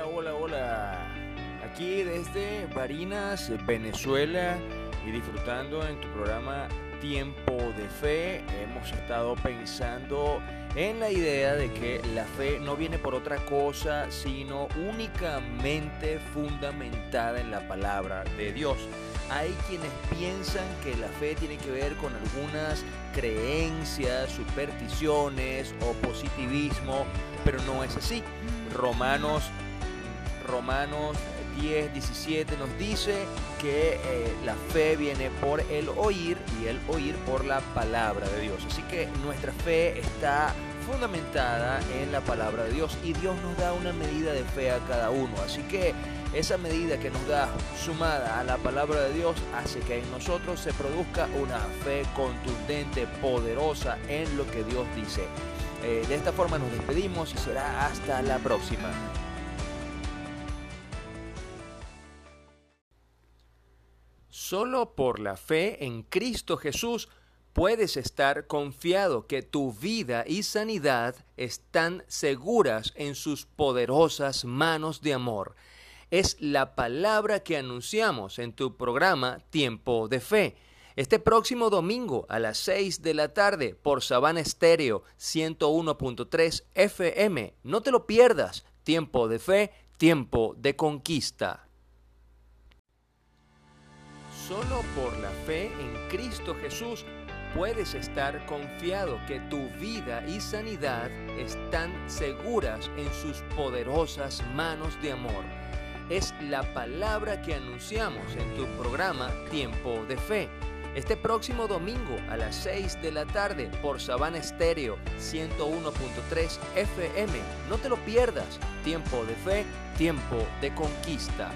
Hola, hola, hola. Aquí desde Barinas, Venezuela y disfrutando en tu programa Tiempo de Fe. Hemos estado pensando en la idea de que la fe no viene por otra cosa, sino únicamente fundamentada en la palabra de Dios. Hay quienes piensan que la fe tiene que ver con algunas creencias, supersticiones o positivismo, pero no es así. Romanos, Romanos 10, 17 nos dice que eh, la fe viene por el oír y el oír por la palabra de Dios. Así que nuestra fe está fundamentada en la palabra de Dios y Dios nos da una medida de fe a cada uno. Así que esa medida que nos da sumada a la palabra de Dios hace que en nosotros se produzca una fe contundente, poderosa en lo que Dios dice. Eh, de esta forma nos despedimos y será hasta la próxima. Solo por la fe en Cristo Jesús puedes estar confiado que tu vida y sanidad están seguras en sus poderosas manos de amor. Es la palabra que anunciamos en tu programa Tiempo de Fe. Este próximo domingo a las 6 de la tarde por Sabana Estéreo 101.3 FM. No te lo pierdas. Tiempo de fe, tiempo de conquista. Solo por la fe en Cristo Jesús puedes estar confiado que tu vida y sanidad están seguras en sus poderosas manos de amor. Es la palabra que anunciamos en tu programa Tiempo de Fe. Este próximo domingo a las 6 de la tarde por Sabana Estéreo 101.3 FM. No te lo pierdas. Tiempo de fe, tiempo de conquista.